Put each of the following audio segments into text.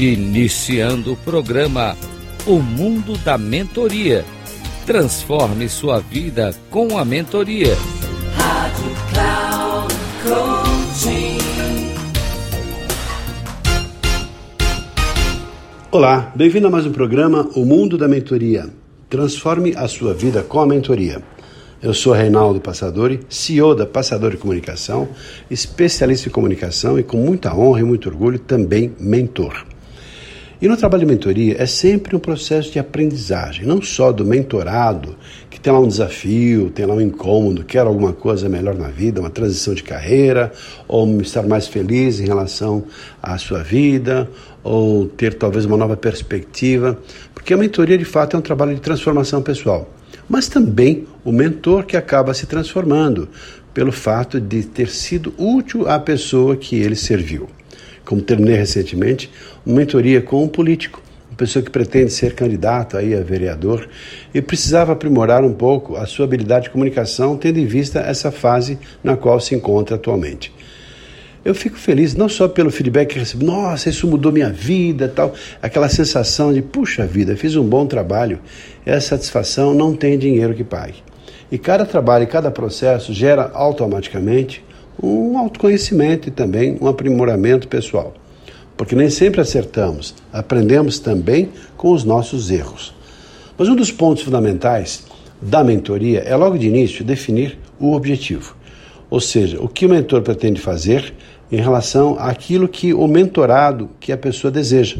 Iniciando o programa O Mundo da Mentoria. Transforme sua vida com a mentoria. Rádio Cloud Coaching. Olá, bem-vindo a mais um programa O Mundo da Mentoria. Transforme a sua vida com a mentoria. Eu sou Reinaldo Passadori, CEO da Passadori Comunicação, especialista em comunicação e com muita honra e muito orgulho também mentor. E no trabalho de mentoria é sempre um processo de aprendizagem, não só do mentorado, que tem lá um desafio, tem lá um incômodo, quer alguma coisa melhor na vida, uma transição de carreira, ou estar mais feliz em relação à sua vida, ou ter talvez uma nova perspectiva, porque a mentoria de fato é um trabalho de transformação pessoal mas também o mentor que acaba se transformando pelo fato de ter sido útil à pessoa que ele serviu. Como terminei recentemente, uma mentoria com um político, uma pessoa que pretende ser candidato aí a vereador e precisava aprimorar um pouco a sua habilidade de comunicação, tendo em vista essa fase na qual se encontra atualmente eu fico feliz não só pelo feedback que recebo, nossa, isso mudou minha vida, tal, aquela sensação de, puxa vida, fiz um bom trabalho. Essa satisfação não tem dinheiro que pague. E cada trabalho e cada processo gera automaticamente um autoconhecimento e também um aprimoramento pessoal. Porque nem sempre acertamos, aprendemos também com os nossos erros. Mas um dos pontos fundamentais da mentoria é logo de início definir o objetivo. Ou seja, o que o mentor pretende fazer em relação àquilo que o mentorado, que a pessoa deseja.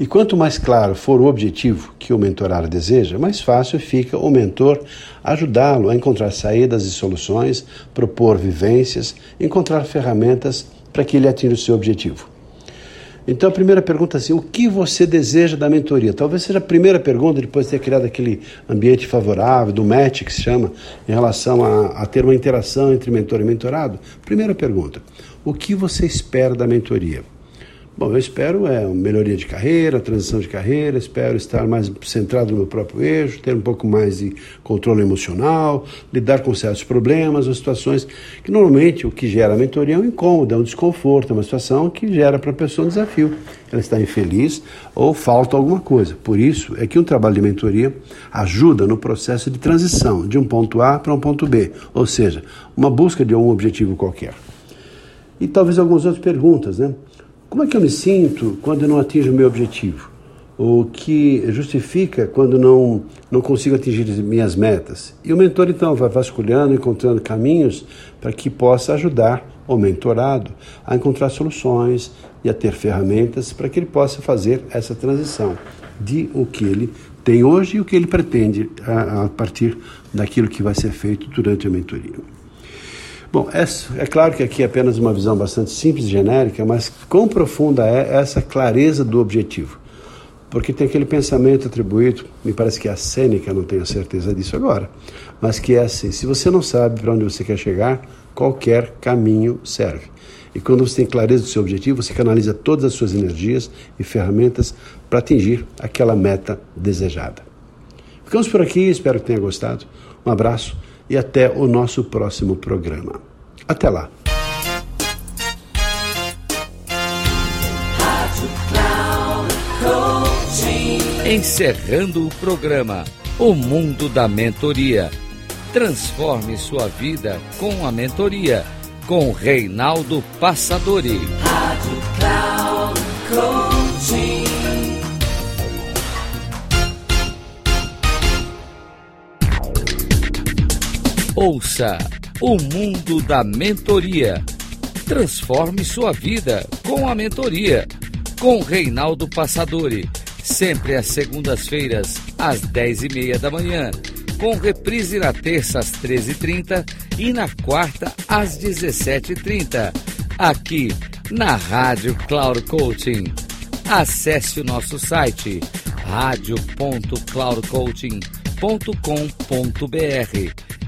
E quanto mais claro for o objetivo que o mentorado deseja, mais fácil fica o mentor ajudá-lo a encontrar saídas e soluções, propor vivências, encontrar ferramentas para que ele atinja o seu objetivo. Então a primeira pergunta é assim, o que você deseja da mentoria? Talvez seja a primeira pergunta, depois de ter criado aquele ambiente favorável, do match que se chama, em relação a, a ter uma interação entre mentor e mentorado. Primeira pergunta, o que você espera da mentoria? Bom, eu espero é uma melhoria de carreira, transição de carreira, espero estar mais centrado no meu próprio eixo, ter um pouco mais de controle emocional, lidar com certos problemas ou situações que normalmente o que gera a mentoria é um incômodo, é um desconforto, é uma situação que gera para a pessoa um desafio. Ela está infeliz ou falta alguma coisa. Por isso é que um trabalho de mentoria ajuda no processo de transição de um ponto A para um ponto B, ou seja, uma busca de um objetivo qualquer. E talvez algumas outras perguntas, né? Como é que eu me sinto quando eu não atinjo o meu objetivo? O que justifica quando não, não consigo atingir minhas metas? E o mentor então vai vasculhando, encontrando caminhos para que possa ajudar o mentorado a encontrar soluções e a ter ferramentas para que ele possa fazer essa transição de o que ele tem hoje e o que ele pretende a, a partir daquilo que vai ser feito durante a mentoria. Bom, é, é, claro que aqui é apenas uma visão bastante simples e genérica, mas quão profunda é essa clareza do objetivo? Porque tem aquele pensamento atribuído, me parece que é a Sêneca, não tenho certeza disso agora, mas que é assim: se você não sabe para onde você quer chegar, qualquer caminho serve. E quando você tem clareza do seu objetivo, você canaliza todas as suas energias e ferramentas para atingir aquela meta desejada. Ficamos por aqui, espero que tenha gostado. Um abraço e até o nosso próximo programa. Até lá! Encerrando o programa O Mundo da Mentoria. Transforme sua vida com a mentoria com Reinaldo Passadori. Rádio Cloud Coaching. Ouça o mundo da mentoria. Transforme sua vida com a mentoria. Com Reinaldo Passadori. Sempre às segundas-feiras, às dez e meia da manhã. Com reprise na terça às 13h30 e na quarta às 17h30. Aqui na Rádio Cloud Coaching. Acesse o nosso site radio.cloudcoaching.com.br